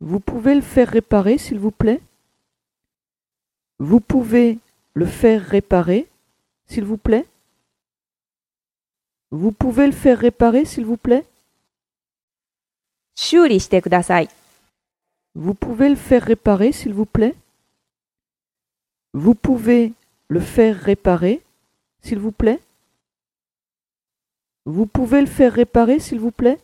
Vous pouvez le faire réparer, s'il vous plaît? Vous pouvez le faire réparer, s'il vous plaît? Vous pouvez le faire réparer, s'il vous plaît? Vous pouvez le faire réparer, s'il vous plaît? Vous pouvez le faire réparer, s'il vous plaît? Vous pouvez le faire réparer, s'il vous plaît?